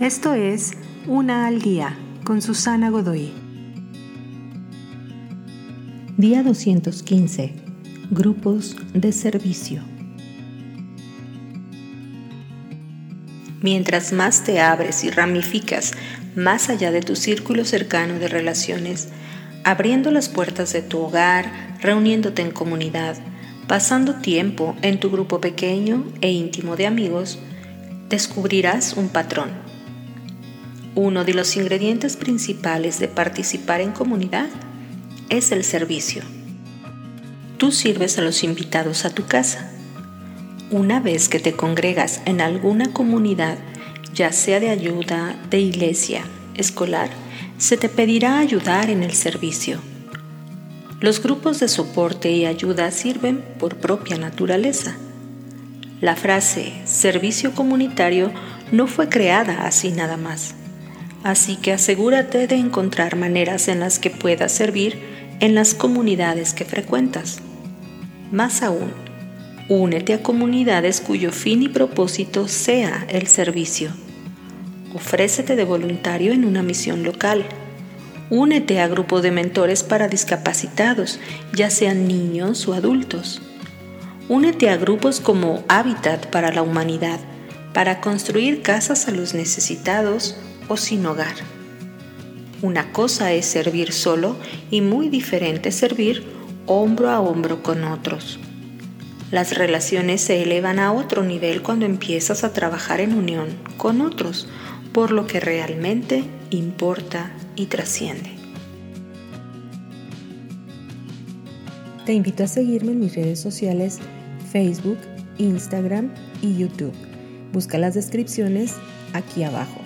Esto es Una al Día con Susana Godoy. Día 215. Grupos de servicio. Mientras más te abres y ramificas más allá de tu círculo cercano de relaciones, abriendo las puertas de tu hogar, reuniéndote en comunidad, pasando tiempo en tu grupo pequeño e íntimo de amigos, descubrirás un patrón uno de los ingredientes principales de participar en comunidad es el servicio. Tú sirves a los invitados a tu casa. Una vez que te congregas en alguna comunidad, ya sea de ayuda, de iglesia, escolar, se te pedirá ayudar en el servicio. Los grupos de soporte y ayuda sirven por propia naturaleza. La frase servicio comunitario no fue creada así nada más así que asegúrate de encontrar maneras en las que puedas servir en las comunidades que frecuentas. Más aún, únete a comunidades cuyo fin y propósito sea el servicio. Ofrécete de voluntario en una misión local. Únete a grupo de mentores para discapacitados, ya sean niños o adultos. Únete a grupos como Hábitat para la Humanidad, para construir casas a los necesitados o sin hogar. Una cosa es servir solo y muy diferente servir hombro a hombro con otros. Las relaciones se elevan a otro nivel cuando empiezas a trabajar en unión con otros, por lo que realmente importa y trasciende. Te invito a seguirme en mis redes sociales Facebook, Instagram y YouTube. Busca las descripciones aquí abajo.